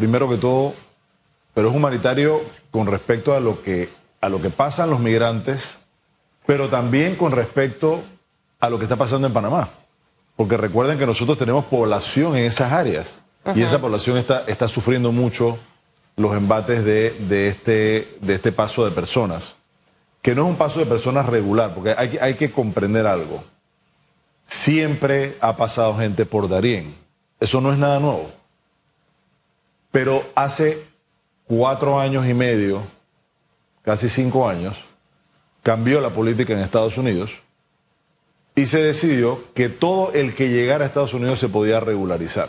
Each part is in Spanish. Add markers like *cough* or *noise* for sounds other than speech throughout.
primero que todo, pero es humanitario con respecto a lo que, a lo que pasan los migrantes, pero también con respecto a lo que está pasando en Panamá. Porque recuerden que nosotros tenemos población en esas áreas y esa población está, está sufriendo mucho los embates de, de, este, de este paso de personas, que no es un paso de personas regular, porque hay, hay que comprender algo. Siempre ha pasado gente por Darién. Eso no es nada nuevo. Pero hace cuatro años y medio, casi cinco años, cambió la política en Estados Unidos y se decidió que todo el que llegara a Estados Unidos se podía regularizar.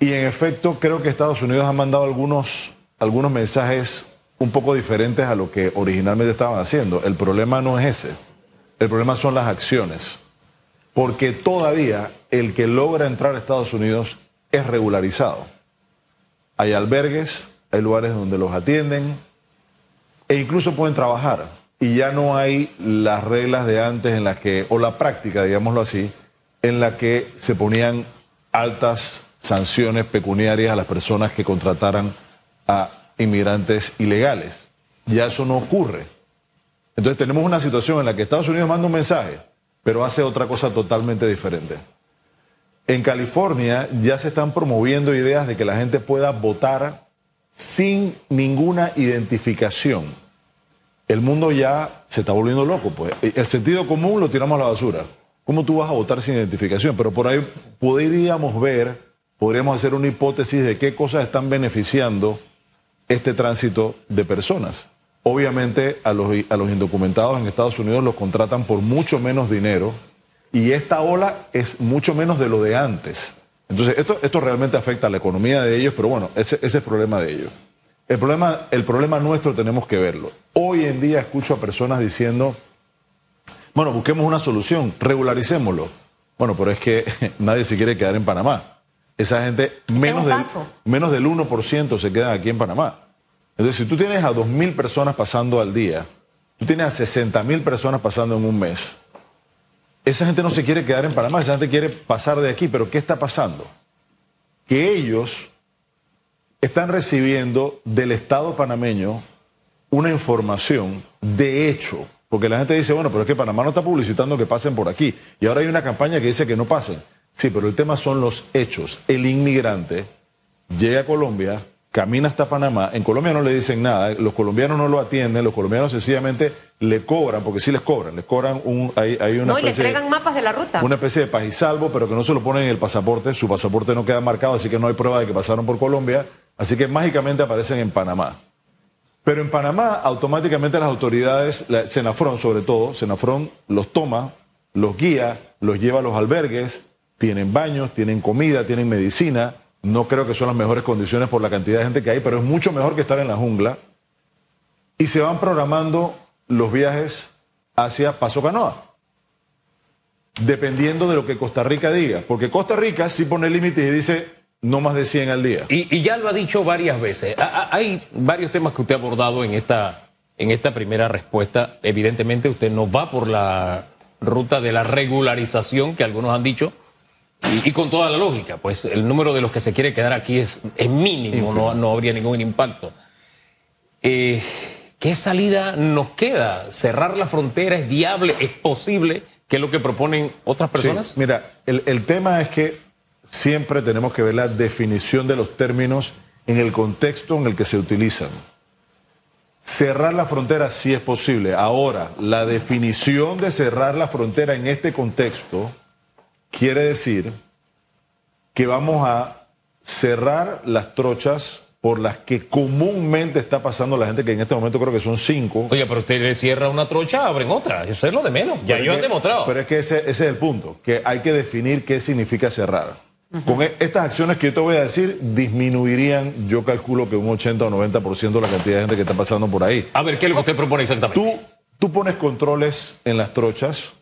Y en efecto, creo que Estados Unidos ha mandado algunos, algunos mensajes un poco diferentes a lo que originalmente estaban haciendo. El problema no es ese. El problema son las acciones. Porque todavía el que logra entrar a Estados Unidos es regularizado. Hay albergues, hay lugares donde los atienden e incluso pueden trabajar. Y ya no hay las reglas de antes en las que, o la práctica, digámoslo así, en la que se ponían altas sanciones pecuniarias a las personas que contrataran a inmigrantes ilegales. Ya eso no ocurre. Entonces tenemos una situación en la que Estados Unidos manda un mensaje, pero hace otra cosa totalmente diferente. En California ya se están promoviendo ideas de que la gente pueda votar sin ninguna identificación. El mundo ya se está volviendo loco, pues. El sentido común lo tiramos a la basura. ¿Cómo tú vas a votar sin identificación? Pero por ahí podríamos ver, podríamos hacer una hipótesis de qué cosas están beneficiando este tránsito de personas. Obviamente a los, a los indocumentados en Estados Unidos los contratan por mucho menos dinero y esta ola es mucho menos de lo de antes. Entonces esto, esto realmente afecta a la economía de ellos, pero bueno, ese, ese es el problema de ellos. El problema, el problema nuestro tenemos que verlo. Hoy en día escucho a personas diciendo, bueno, busquemos una solución, regularicémoslo. Bueno, pero es que *laughs* nadie se quiere quedar en Panamá. Esa gente, menos del, menos del 1% se quedan aquí en Panamá. Entonces, si tú tienes a 2.000 personas pasando al día, tú tienes a 60.000 personas pasando en un mes, esa gente no se quiere quedar en Panamá, esa gente quiere pasar de aquí. Pero ¿qué está pasando? Que ellos están recibiendo del Estado panameño una información de hecho, porque la gente dice, bueno, pero es que Panamá no está publicitando que pasen por aquí. Y ahora hay una campaña que dice que no pasen. Sí, pero el tema son los hechos. El inmigrante llega a Colombia, camina hasta Panamá, en Colombia no le dicen nada, los colombianos no lo atienden, los colombianos sencillamente le cobran, porque sí les cobran, les cobran un, hay, hay una No, y le de- entregan mapas de la ruta. una especie de paz y salvo, pero que no se lo ponen en el pasaporte. Su pasaporte no queda marcado, así que no hay prueba de que pasaron por Colombia. Así que mágicamente aparecen en Panamá. Pero en Panamá, automáticamente las autoridades, la, Senafrón sobre todo, Senafrón los toma, los guía, los lleva a los albergues, tienen baños, tienen comida, tienen medicina. No creo que son las mejores condiciones por la cantidad de gente que hay, pero es mucho mejor que estar en la jungla. Y se van programando los viajes hacia Paso Canoa dependiendo de lo que Costa Rica diga. Porque Costa Rica sí pone límites y dice no más de 100 al día. Y, ya lo ha dicho varias veces. Hay varios temas que usted ha abordado en esta, en esta primera respuesta. Evidentemente usted no va por la ruta de la regularización que algunos han dicho. Y, y con toda la lógica, pues el número de los que se quiere quedar aquí es, es mínimo, no, no habría ningún impacto. Eh, ¿Qué salida nos queda? ¿Cerrar la frontera es viable? ¿Es posible? ¿Qué es lo que proponen otras personas? Sí, mira, el, el tema es que siempre tenemos que ver la definición de los términos en el contexto en el que se utilizan. Cerrar la frontera sí es posible. Ahora, la definición de cerrar la frontera en este contexto quiere decir que vamos a cerrar las trochas por las que comúnmente está pasando la gente, que en este momento creo que son cinco. Oye, pero usted le cierra una trocha, abren otra. Eso es lo de menos. Ya ellos han demostrado. Pero es que ese, ese es el punto, que hay que definir qué significa cerrar. Con e- estas acciones que yo te voy a decir, disminuirían, yo calculo que un 80 o 90% de la cantidad de gente que está pasando por ahí. A ver, ¿qué es lo que usted propone exactamente? Tú, tú pones controles en las trochas,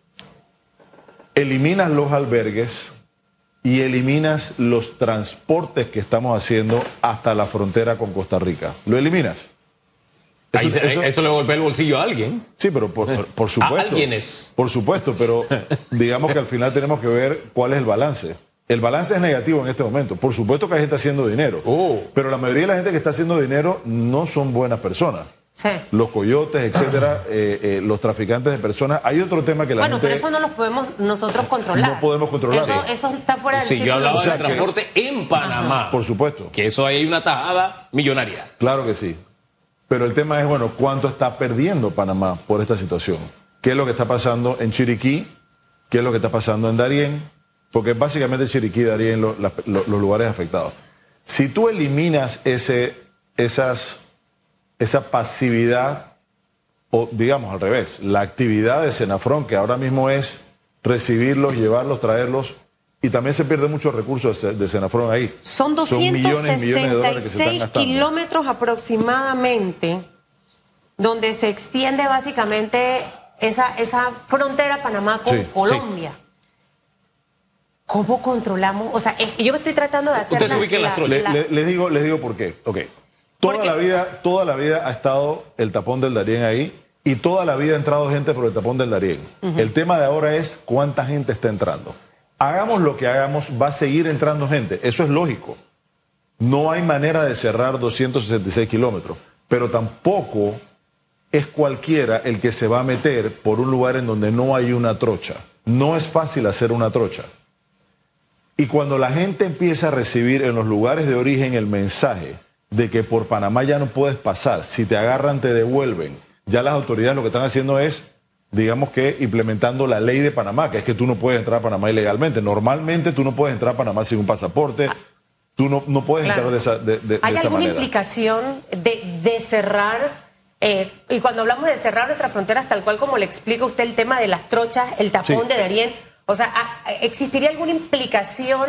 eliminas los albergues y eliminas los transportes que estamos haciendo hasta la frontera con Costa Rica. ¿Lo eliminas? Ahí Eso- se- eso- eso le golpea el bolsillo a alguien. Sí, pero por, por- por *laughs* supuesto. alguienes. Por supuesto, pero *laughs* digamos que al final tenemos que ver cuál es el balance. El balance es negativo en este momento. Por supuesto que hay gente haciendo dinero, Oh. pero la mayoría de la gente que está haciendo dinero no son buenas personas. Sí. Los coyotes, etcétera, eh, eh, los traficantes de personas. Hay otro tema que la Bueno, gente pero eso no lo podemos nosotros controlar. No podemos controlar. Eso, Sí. eso está fuera del Si yo hablaba O sea, del que- transporte en Panamá, Por supuesto. que eso ahí hay una tajada millonaria. Claro que sí. Pero el tema es, bueno, ¿cuánto está perdiendo Panamá por esta situación? ¿Qué es lo que está pasando en Chiriquí? ¿Qué es lo que está pasando en Darién? Porque básicamente Chiriquí y Darién lo- la- lo- los lugares afectados. Si tú eliminas ese, esas, esa pasividad, o digamos al revés, la actividad de Senafrón, que ahora mismo es recibirlos, llevarlos, traerlos, y también se pierde muchos recursos de, Senafrón ahí. Son millones y millones de dólares que se están 266 gastando. kilómetros aproximadamente, donde se extiende básicamente esa, esa frontera Panamá con Sí, sí. Colombia. ¿Cómo controlamos? O sea, es- yo me estoy tratando de hacer Usted se la- ubica en las la-. Le- le- les digo, les digo por qué. Ok. Toda Porque- la vida, toda la vida ha estado el tapón del Darién ahí y toda la vida ha entrado gente por el tapón del Darién. El tema de ahora es cuánta gente está entrando. Hagamos lo que hagamos, va a seguir entrando gente. Eso es lógico. No hay manera de cerrar 266 kilómetros, pero tampoco es cualquiera el que se va a meter por un lugar en donde no hay una trocha. No es fácil hacer una trocha. Y cuando la gente empieza a recibir en los lugares de origen el mensaje de que por Panamá ya no puedes pasar, si te agarran te devuelven, ya las autoridades lo que están haciendo es, digamos que implementando la ley de Panamá, que es que tú no puedes entrar a Panamá ilegalmente. Normalmente tú no puedes entrar a Panamá sin un pasaporte, tú no, no puedes Claro. entrar de esa, de, de- de ¿Hay esa alguna manera. implicación de, de cerrar? eh, y cuando hablamos de cerrar nuestras fronteras, tal cual como le explica usted el tema de las trochas, el tapón Sí. de Darién, o sea, ¿a- ¿existiría alguna implicación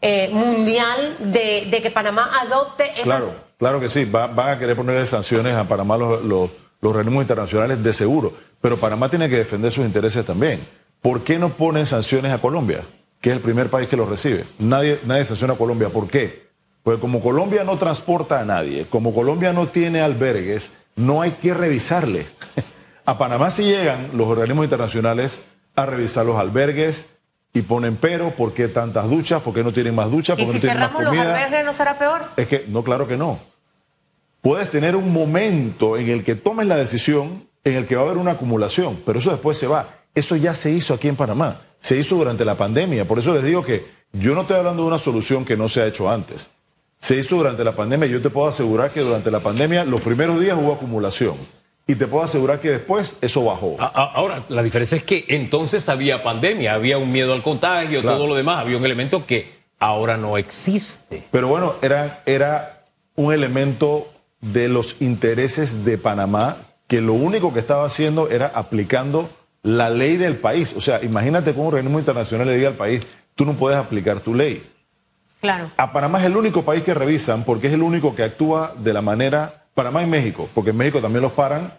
eh, mundial de, que Panamá adopte esas... Claro, claro que sí. Va- van a querer ponerle sanciones a Panamá los, los, organismos internacionales de seguro. Pero Panamá tiene que defender sus intereses también. ¿Por qué no ponen sanciones a Colombia, que es el primer país que los recibe? Nadie, nadie sanciona a Colombia. ¿Por qué? Porque como Colombia no transporta a nadie, como Colombia no tiene albergues, no hay que revisarle. *laughs* A Panamá sí llegan los organismos internacionales a revisar los albergues y ponen pero, ¿por qué tantas duchas? ¿Por qué no tienen más duchas? y ¿Por qué si no tienen más cerramos los albergues, ¿no será peor? Es que, no, claro que no. Puedes tener un momento en el que tomes la decisión, en el que va a haber una acumulación, pero eso después se va. Eso ya se hizo aquí en Panamá. Se hizo durante la pandemia. Por eso les digo que yo no estoy hablando de una solución que no se ha hecho antes. Se hizo durante la pandemia. Yo te puedo asegurar que durante la pandemia, los primeros días hubo acumulación. Y te puedo asegurar que después eso bajó. Ahora, la diferencia es que entonces había pandemia, había un miedo al contagio, Claro. todo lo demás, había un elemento que ahora no existe. Pero bueno, era, era un elemento de los intereses de Panamá que lo único que estaba haciendo era aplicando la ley del país. O sea, imagínate que un organismo internacional le diga al país, tú no puedes aplicar tu ley. Claro. A Panamá es el único país que revisan porque es el único que actúa de la manera, Panamá y México, porque en México también los paran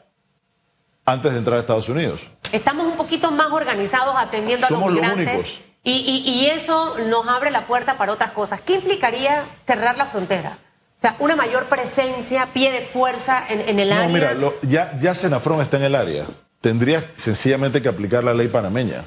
antes de entrar a Estados Unidos. Estamos un poquito más organizados atendiendo a Somos los los migrantes. únicos. Y, y- y eso nos abre la puerta para otras cosas. ¿Qué implicaría cerrar la frontera? O sea, una mayor presencia, pie de fuerza en, en el área. No, mira, lo- ya, ya Senafrón está en el área. Tendrías sencillamente que aplicar la ley panameña.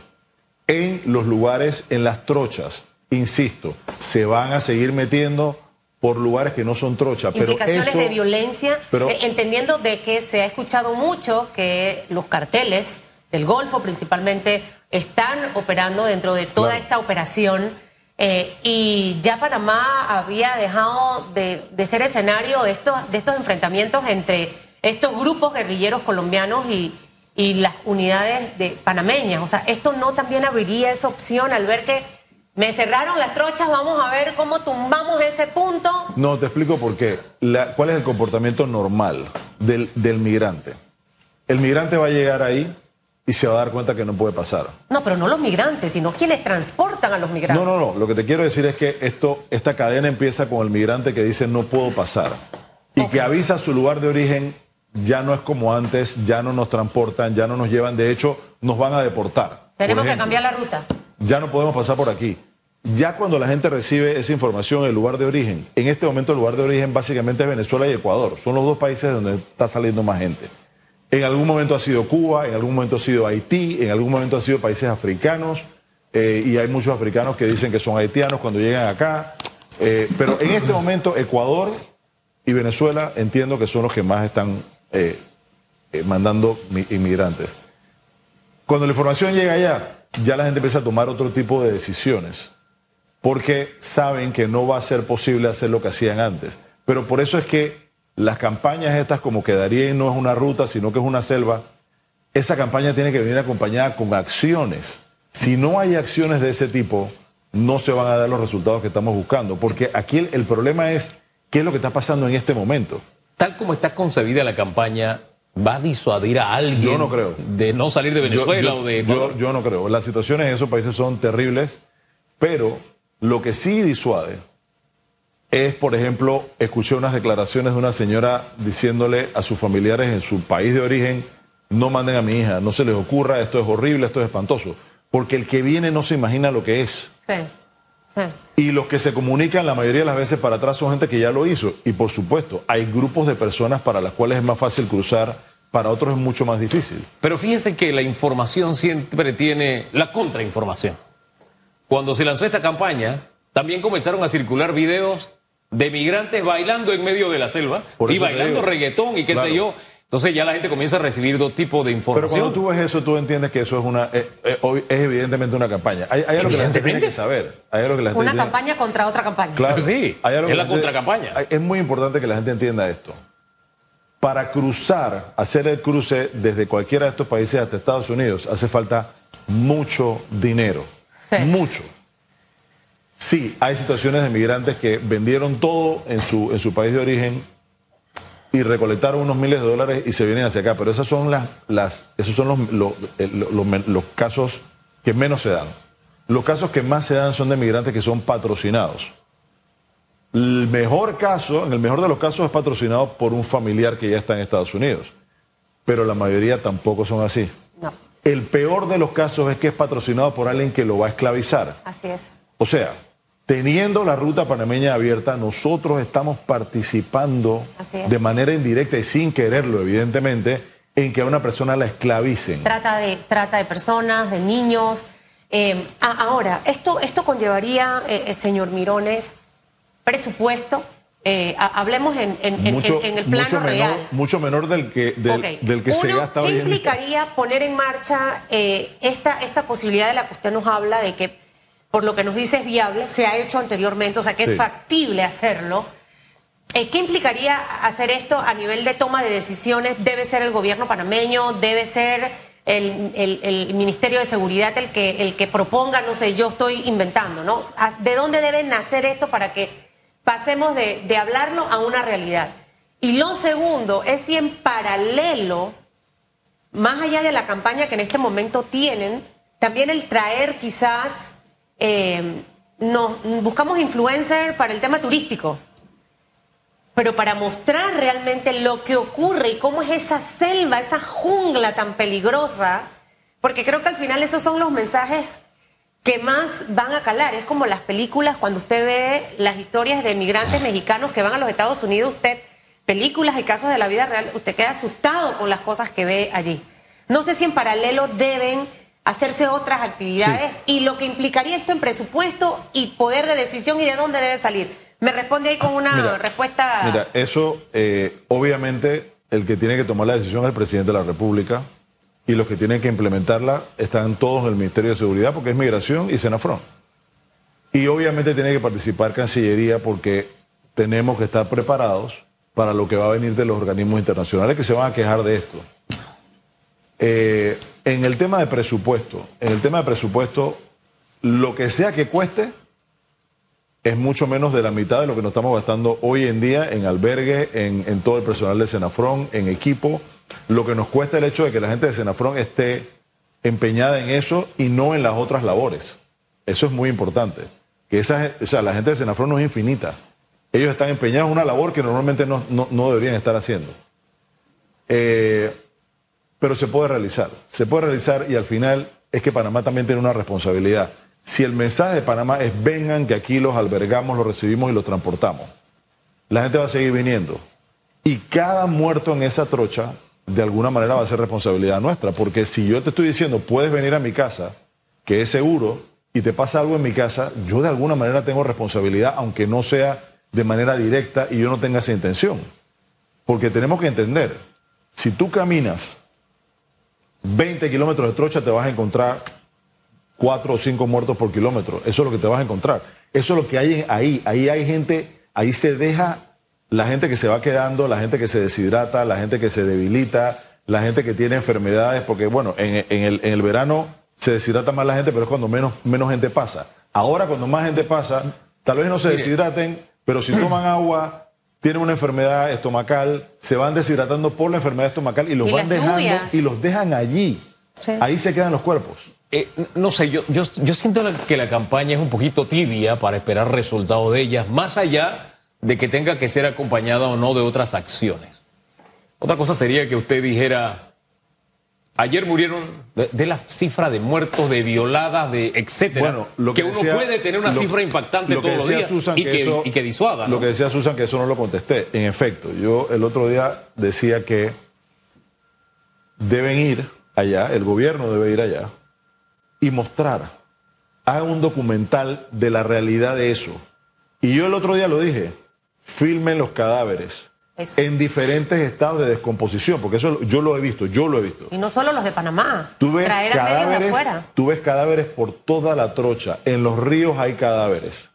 En los lugares, en las trochas, insisto, se van a seguir metiendo por lugares que no son trochas. Pero implicaciones eso, de violencia, pero- eh, entendiendo de que se ha escuchado mucho que los carteles del Golfo principalmente están operando dentro de toda Claro. esta operación eh, y ya Panamá había dejado de, de ser escenario de estos, de estos enfrentamientos entre estos grupos guerrilleros colombianos y, y las unidades de panameñas. O sea, esto no también abriría esa opción al ver que me cerraron las trochas, vamos a ver cómo tumbamos ese punto. No, te explico por qué. La- ¿Cuál es el comportamiento normal del, del migrante? El migrante va a llegar ahí y se va a dar cuenta que no puede pasar. No, pero no los migrantes, sino quienes transportan a los migrantes. No, no, no. Lo que te quiero decir es que esto, esta cadena empieza con el migrante que dice no puedo pasar y que avisa su lugar de origen. Ya no es como antes, ya no nos transportan, ya no nos llevan. De hecho, nos van a deportar. por Tenemos que cambiar la ruta. Ya no podemos pasar por aquí. Ya cuando la gente recibe esa información el lugar de origen, en este momento el lugar de origen básicamente es Venezuela y Ecuador. Son los dos países donde está saliendo más gente. En algún momento ha sido Cuba, en algún momento ha sido Haití, en algún momento ha sido países africanos. eh, y hay muchos africanos que dicen que son haitianos cuando llegan acá. Eh, pero en este momento Ecuador y Venezuela entiendo que son los que más están eh, mandando mi- inmigrantes. Cuando la información llega allá, ya la gente empieza a tomar otro tipo de decisiones, porque saben que no va a ser posible hacer lo que hacían antes. Pero por eso es que las campañas estas, como que Darien no es una ruta, sino que es una selva, esa campaña tiene que venir acompañada con acciones. Si no hay acciones de ese tipo, no se van a dar los resultados que estamos buscando, porque aquí el, el problema es qué es lo que está pasando en este momento. Tal como está concebida la campaña, ¿va a disuadir a alguien Yo no creo. de no salir de Venezuela Yo- yo- o de yo, yo no creo. Las situaciones en esos países son terribles, pero lo que sí disuade es, por ejemplo, escuché unas declaraciones de una señora diciéndole a sus familiares en su país de origen, no manden a mi hija, no se les ocurra, esto es horrible, esto es espantoso, porque el que viene no se imagina lo que es. Sí, sí. Y los que se comunican la mayoría de las veces para atrás son gente que ya lo hizo. Y por supuesto, hay grupos de personas para las cuales es más fácil cruzar, para otros es mucho más difícil. Pero fíjense que la información siempre tiene la contrainformación. Cuando se lanzó esta campaña, también comenzaron a circular videos de migrantes bailando en medio de la selva y bailando reggaetón y qué Claro. sé yo. Entonces ya la gente comienza a recibir dos tipos de Pero información. cuando tú ves eso, tú entiendes que eso es una eh, eh, es evidentemente una campaña. Hay, hay algo que la gente tiene que saber. Hay algo que la gente Una tiene- campaña contra otra campaña. Claro, Sí, hay algo es que la gente- contracampaña. Es muy importante que la gente entienda esto. Para cruzar, hacer el cruce desde cualquiera de estos países hasta Estados Unidos, hace falta mucho dinero. Sí. Mucho. Sí, hay situaciones de migrantes que vendieron todo en su, en su país de origen y recolectaron unos miles de dólares y se vienen hacia acá. Pero esas son las, las esos son los, los, eh, los- los casos que menos se dan. Los casos que más se dan son de migrantes que son patrocinados. El mejor caso, en el mejor de los casos, es patrocinado por un familiar que ya está en Estados Unidos. Pero la mayoría tampoco son así. No, El peor de los casos es que es patrocinado por alguien que lo va a esclavizar. así es. O sea, teniendo la ruta panameña abierta, nosotros estamos participando es. de manera indirecta y sin quererlo, evidentemente, en que a una persona la esclavicen. Trata de, trata de personas, de niños. Eh, ahora, esto, esto conllevaría, eh, eh, señor Mirones, presupuesto. Eh, ha- hablemos en, mucho, en- en el plano mucho real. menor, mucho menor del que, del, Ok. del que se Uno, gasta ¿Qué hoy implicaría poner en marcha esta, esta posibilidad de la que usted nos habla, de que, por lo que nos dice, es viable, se ha hecho anteriormente, o sea, que Sí. es factible hacerlo? Eh, ¿Qué implicaría hacer esto a nivel de toma de decisiones? ¿Debe ser el gobierno panameño? ¿Debe ser el, el- el Ministerio de Seguridad el que, el que proponga? No sé, yo estoy inventando, ¿no? ¿A- ¿De dónde debe nacer esto para que pasemos de, de hablarlo a una realidad? Y lo segundo es si en paralelo, más allá de la campaña que en este momento tienen, también el traer quizás, eh, nos, buscamos influencer para el tema turístico pero para mostrar realmente lo que ocurre y cómo es esa selva, esa jungla tan peligrosa, porque creo que al final esos son los mensajes que más van a calar. Es como las películas, cuando usted ve las historias de migrantes mexicanos que van a los Estados Unidos, usted, películas y casos de la vida real, usted queda asustado con las cosas que ve allí. No sé si en paralelo deben hacerse otras actividades y lo que implicaría esto en presupuesto y poder de decisión y de dónde debe salir. Me responde ahí con una Mira, respuesta. Mira, eso, eh, obviamente, el que tiene que tomar la decisión es el presidente de la República y los que tienen que implementarla están todos en el Ministerio de Seguridad porque es Migración y Senafrón. Y obviamente tiene que participar Cancillería porque tenemos que estar preparados para lo que va a venir de los organismos internacionales que se van a quejar de esto. Eh, en el tema de presupuesto, en el tema de presupuesto, lo que sea que cueste, es mucho menos de la mitad de lo que nos estamos gastando hoy en día en albergue, en, todo el personal de Senafrón, en equipo. Lo que nos cuesta el hecho de que la gente de Senafrón esté empeñada en eso y no en las otras labores. Eso es muy importante. Que esa, o sea, la gente de Senafrón no es infinita. Ellos están empeñados en una labor que normalmente no, no- no deberían estar haciendo. Eh, pero se puede realizar. Se puede realizar y al final es que Panamá también tiene una responsabilidad. Si el mensaje de Panamá es vengan, que aquí los albergamos, los recibimos y los transportamos, la gente va a seguir viniendo. Y cada muerto en esa trocha, de alguna manera va a ser responsabilidad nuestra. Porque si yo te estoy diciendo, puedes venir a mi casa, que es seguro, y te pasa algo en mi casa, yo de alguna manera tengo responsabilidad, aunque no sea de manera directa y yo no tenga esa intención. Porque tenemos que entender, si tú caminas 20 kilómetros de trocha, te vas a encontrar 4 o 5 muertos por kilómetro. Eso es lo que te vas a encontrar. Eso es lo que hay ahí. Ahí hay gente, ahí se deja la gente que se va quedando, la gente que se deshidrata, la gente que se debilita, la gente que tiene enfermedades, porque bueno, en, el, en el verano se deshidrata más la gente, pero es cuando menos, menos gente pasa. Ahora, cuando más gente pasa, tal vez no se deshidraten, pero si toman agua, tienen una enfermedad estomacal, se van deshidratando por la enfermedad estomacal y los van dejando y los dejan allí. Ahí se quedan los cuerpos. Eh, no sé, yo, yo, yo siento que la campaña es un poquito tibia para esperar resultados de ellas, más allá de que tenga que ser acompañada o no de otras acciones. Otra cosa sería que usted dijera, Ayer murieron de, la cifra de muertos, de violadas, de etcétera. Bueno, que, uno puede tener una cifra impactante todos los días y, que, y, que, disuada. Lo que decía Susan, que eso no lo contesté. En efecto, yo el otro día decía que deben ir allá, el gobierno debe ir allá y mostrar, hagan un documental de la realidad de eso. Y yo el otro día lo dije, filmen los cadáveres en diferentes estados de descomposición, porque eso yo lo he visto, yo lo he visto. Y no solo los de Panamá. Tú ves, cadáveres, tú ves cadáveres por toda la trocha. En los ríos hay cadáveres.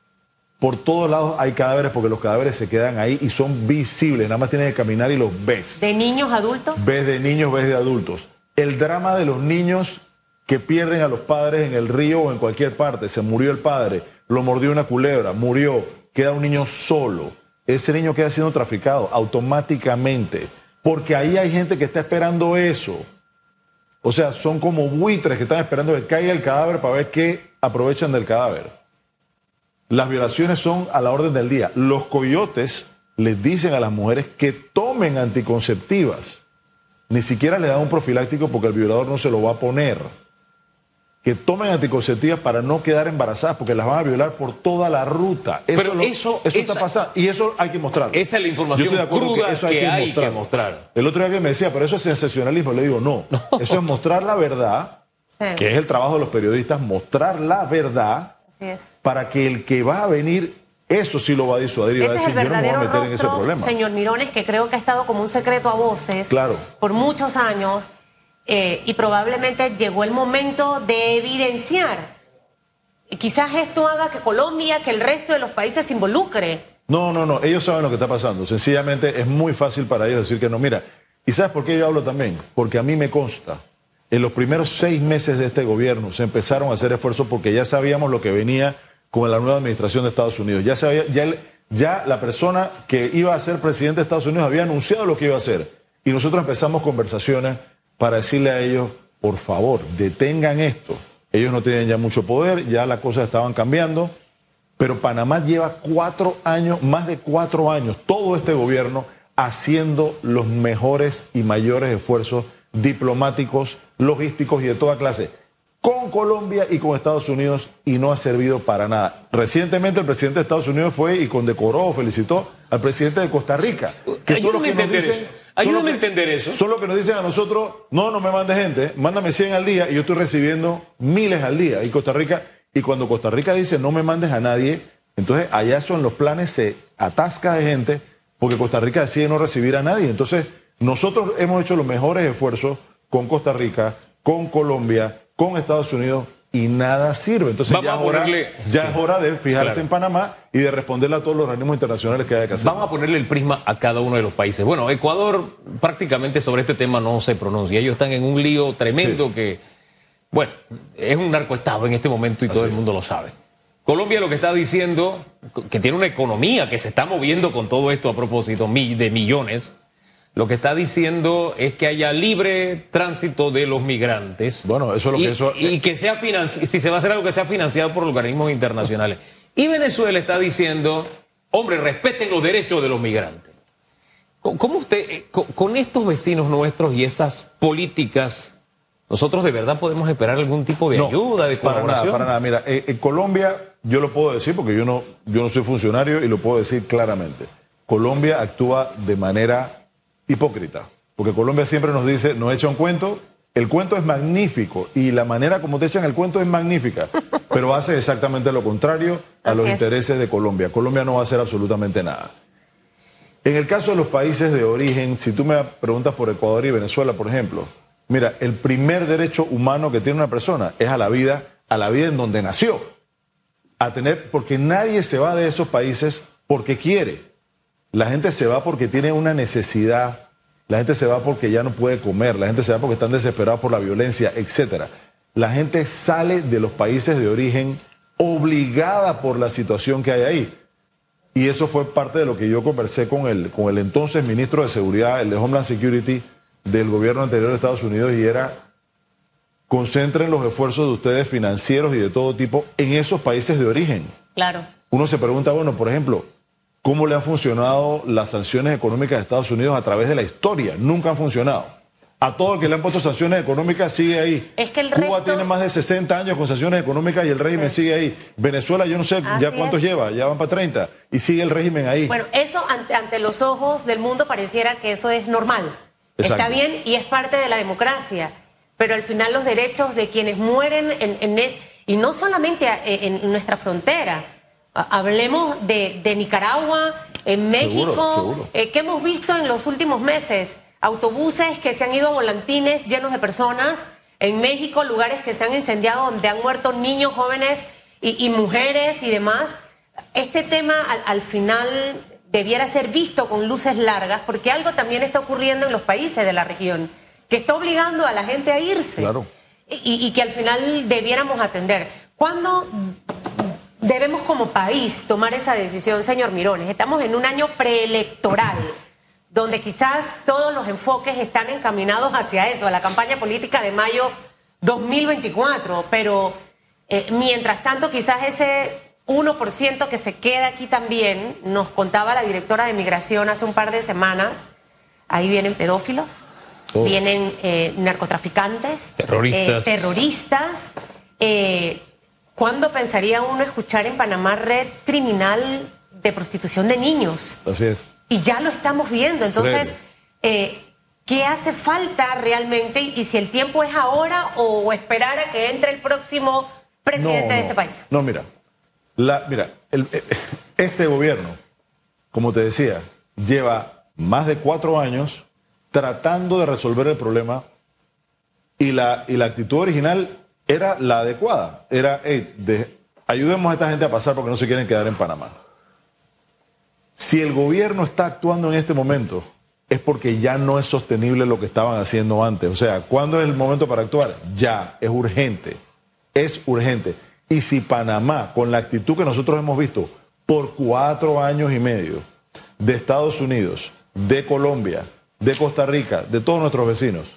Por todos lados hay cadáveres porque los cadáveres se quedan ahí y son visibles. Nada más tienes que caminar y los ves. ¿De niños adultos? Ves de niños, ves de adultos. El drama de los niños que pierden a los padres en el río o en cualquier parte. Se murió el padre, lo mordió una culebra, murió, queda un niño solo ese niño queda siendo traficado automáticamente, porque ahí hay gente que está esperando eso. O sea, son como buitres que están esperando que caiga el cadáver para ver qué aprovechan del cadáver. Las violaciones son a la orden del día. Los coyotes les dicen a las mujeres que tomen anticonceptivas. Ni siquiera le dan un profiláctico porque el violador no se lo va a poner que tomen anticonceptivas para no quedar embarazadas, porque las van a violar por toda la ruta. Eso, Pero eso, eso está pasando y eso hay que mostrar. Esa es la información cruda que, eso hay, que, mostrar. El otro día que me decía, pero eso es sensacionalismo, le digo, no, *laughs* eso es mostrar la verdad, que es el trabajo de los periodistas, mostrar la verdad para que el que va a venir eso sí lo va a disuadir y va a decir, yo no me voy a meter en ese problema. Señor Mirones, que creo que ha estado como un secreto a voces claro. por muchos años eh, y probablemente llegó el momento de evidenciar. Quizás esto haga que Colombia, que el resto de los países se involucre. No, no, no, ellos saben lo que está pasando. Sencillamente es muy fácil para ellos decir que no. Mira, ¿y sabes por qué yo hablo también? Porque a mí me consta, en los primeros seis meses de este gobierno se empezaron a hacer esfuerzos porque ya sabíamos lo que venía con la nueva administración de Estados Unidos. Ya, sabía, ya, ya la persona que iba a ser presidente de Estados Unidos había anunciado lo que iba a hacer. Y nosotros empezamos conversaciones para decirle a ellos, por favor, detengan esto. Ellos no tienen ya mucho poder, ya las cosas estaban cambiando, pero Panamá lleva cuatro años, más de cuatro años, todo este gobierno haciendo los mejores y mayores esfuerzos diplomáticos, logísticos y de toda clase con Colombia y con Estados Unidos y no ha servido para nada. Recientemente el presidente de Estados Unidos fue y condecoró, felicitó al presidente de Costa Rica, que son los que nos dicen, Ayúdame a entender eso. Son los que nos dicen a nosotros, no, no me mandes gente, mándame 100 al día y yo estoy recibiendo miles al día. Y Costa Rica, y cuando Costa Rica dice no me mandes a nadie, entonces allá son los planes, se atasca de gente porque Costa Rica decide no recibir a nadie. Entonces nosotros hemos hecho los mejores esfuerzos con Costa Rica, con Colombia, con Estados Unidos y nada sirve. Entonces ya, es hora, ya es hora de fijarse en Panamá y de responderle a todos los organismos internacionales que haya que hacer. Vamos a ponerle el prisma a cada uno de los países. Bueno, Ecuador prácticamente sobre este tema no se pronuncia. Ellos están en un lío tremendo que, bueno, es un narcoestado en este momento y todo el mundo lo sabe. Colombia lo que está diciendo, que tiene una economía que se está moviendo con todo esto a propósito de millones, lo que está diciendo es que haya libre tránsito de los migrantes. Bueno, eso es lo que eso. Y que sea si se va a hacer algo que sea financiado por organismos internacionales. Y Venezuela está diciendo, hombre, respeten los derechos de los migrantes. ¿Cómo usted, eh, con estos vecinos nuestros y esas políticas, nosotros de verdad podemos esperar algún tipo de ayuda, de colaboración? Para nada, para nada. Mira, en Colombia, yo lo puedo decir porque yo no, yo no soy funcionario y lo puedo decir claramente. Colombia actúa de manera hipócrita, porque Colombia siempre nos dice, nos echa un cuento, El cuento es magnífico y la manera como te echan el cuento es magnífica, *laughs* pero hace exactamente lo contrario a Así los es. intereses de Colombia. Colombia no va a hacer absolutamente nada. En el caso de los países de origen, si tú me preguntas por Ecuador y Venezuela, por ejemplo, mira, el primer derecho humano que tiene una persona es a la vida, a la vida en donde nació. A tener, porque nadie se va de esos países porque quiere. La gente se va porque tiene una necesidad, la gente se va porque ya no puede comer, la gente se va porque están desesperados por la violencia, etcétera. La gente sale de los países de origen obligada por la situación que hay ahí. Y eso fue parte de lo que yo conversé con el, con el entonces ministro de Seguridad, el de Homeland Security del gobierno anterior de Estados Unidos, y era concentren los esfuerzos de ustedes financieros y de todo tipo en esos países de origen. Claro. Uno se pregunta, bueno, por ejemplo, ¿cómo le han funcionado las sanciones económicas de Estados Unidos a través de la historia? Nunca han funcionado. A todo el que le han puesto sanciones económicas sigue ahí. Es que el Cuba resto- tiene más de 60 años con sanciones económicas y el régimen sigue ahí. Venezuela, yo no sé ya Así cuántos es. lleva, ya van para 30 y sigue el régimen ahí. Bueno, eso ante, ante los ojos del mundo pareciera que eso es normal. Exacto. Está bien y es parte de la democracia. Pero al final los derechos de quienes mueren en, en es, y no solamente en, en nuestra frontera. Ha- Hablemos de, de Nicaragua, en México, Seguro, seguro. eh, ¿qué hemos visto en los últimos meses? Autobuses que se han ido a volantines llenos de personas. En México, lugares que se han incendiado donde han muerto niños, jóvenes y, y mujeres y demás. Este tema al, al final debiera ser visto con luces largas porque algo también está ocurriendo en los países de la región que está obligando a la gente a irse. Claro. Y, y que al final debiéramos atender. ¿Cuándo debemos como país tomar esa decisión, señor Mirones? Estamos en un año preelectoral, donde quizás todos los enfoques están encaminados hacia eso, a la campaña política de mayo 2024, pero eh, mientras tanto quizás ese 1% que se queda aquí también, nos contaba la directora de migración hace un par de semanas, ahí vienen pedófilos, Oh. vienen eh, narcotraficantes, Terroristas. eh, terroristas. Eh, ¿Cuándo pensaría uno escuchar en Panamá red criminal de prostitución de niños? Así es. Y ya lo estamos viendo. Entonces, eh, ¿qué hace falta realmente? Y si el tiempo es ahora o esperar a que entre el próximo presidente No, de este país. No, mira. La, mira, el- eh, este gobierno, como te decía, lleva más de cuatro años tratando de resolver el problema y la, y la actitud original era la adecuada. Era, ayudemos a esta gente a pasar porque no se quieren quedar en Panamá. Si el gobierno está actuando en este momento, es porque ya no es sostenible lo que estaban haciendo antes. O sea, ¿cuándo es el momento para actuar? Ya, es urgente. Es urgente. Y si Panamá, con la actitud que nosotros hemos visto por cuatro años y medio, de Estados Unidos, de Colombia, de Costa Rica, de todos nuestros vecinos,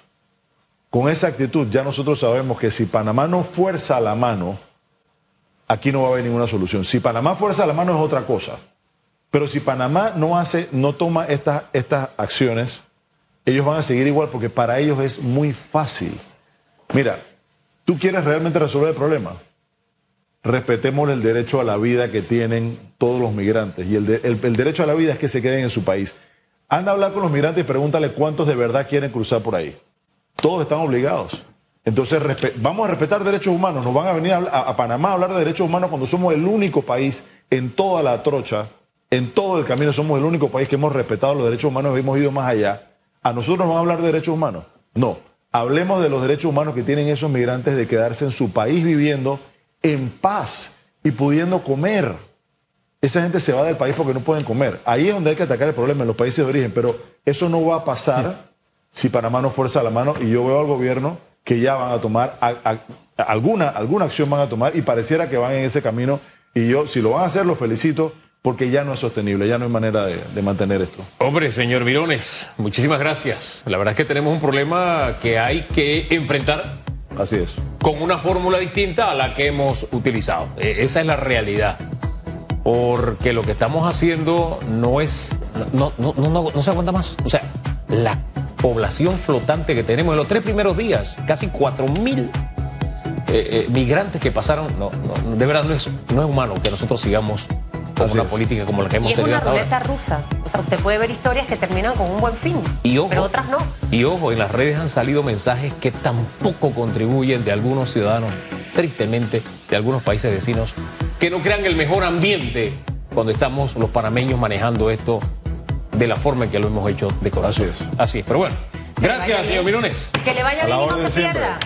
con esa actitud ya nosotros sabemos que si Panamá no fuerza la mano, aquí no va a haber ninguna solución. Si Panamá fuerza la mano es otra cosa. Pero si Panamá no hace, no toma estas, estas acciones, ellos van a seguir igual porque para ellos es muy fácil. Mira, tú quieres realmente resolver el problema. Respetemos el derecho a la vida que tienen todos los migrantes. Y el, el derecho a la vida es que se queden en su país. Anda a hablar con los migrantes y pregúntale cuántos de verdad quieren cruzar por ahí. Todos están obligados. Entonces, vamos a respetar derechos humanos. Nos van a venir a Panamá a hablar de derechos humanos cuando somos el único país en toda la trocha, en todo el camino, somos el único país que hemos respetado los derechos humanos y hemos ido más allá. ¿A nosotros nos van a hablar de derechos humanos? No. Hablemos de los derechos humanos que tienen esos migrantes de quedarse en su país viviendo en paz y pudiendo comer. Esa gente se va del país porque no pueden comer. Ahí es donde hay que atacar el problema, en los países de origen. Pero eso no va a pasar si Panamá no fuerza la mano. Y yo veo al gobierno que ya van a tomar a- a- alguna, alguna acción van a tomar y pareciera que van en ese camino. Y yo, si lo van a hacer, los felicito porque ya no es sostenible, ya no hay manera de, de mantener esto. Hombre, señor Mirones, muchísimas gracias. La verdad es que tenemos un problema que hay que enfrentar Así es. con una fórmula distinta a la que hemos utilizado. Eh, Esa es la realidad. Porque lo que estamos haciendo no es. No, no, no, no, no se aguanta más. O sea, la población flotante que tenemos en los tres primeros días, casi 4 mil eh, eh, migrantes que pasaron, no, no, de verdad no es, no es humano que nosotros sigamos con Así una es. política como la que hemos Y es tenido una hasta ahora. ruleta rusa. O sea, usted puede ver historias que terminan con un buen fin, Y ojo, pero otras no. Y ojo, en las redes han salido mensajes que tampoco contribuyen de algunos ciudadanos, tristemente, de algunos países vecinos, que no crean el mejor ambiente cuando estamos los panameños manejando esto de la forma en que lo hemos hecho de corazón. Así es. Así es, pero bueno. Gracias, señor Mirones. Que le vaya bien y no se siempre. pierda.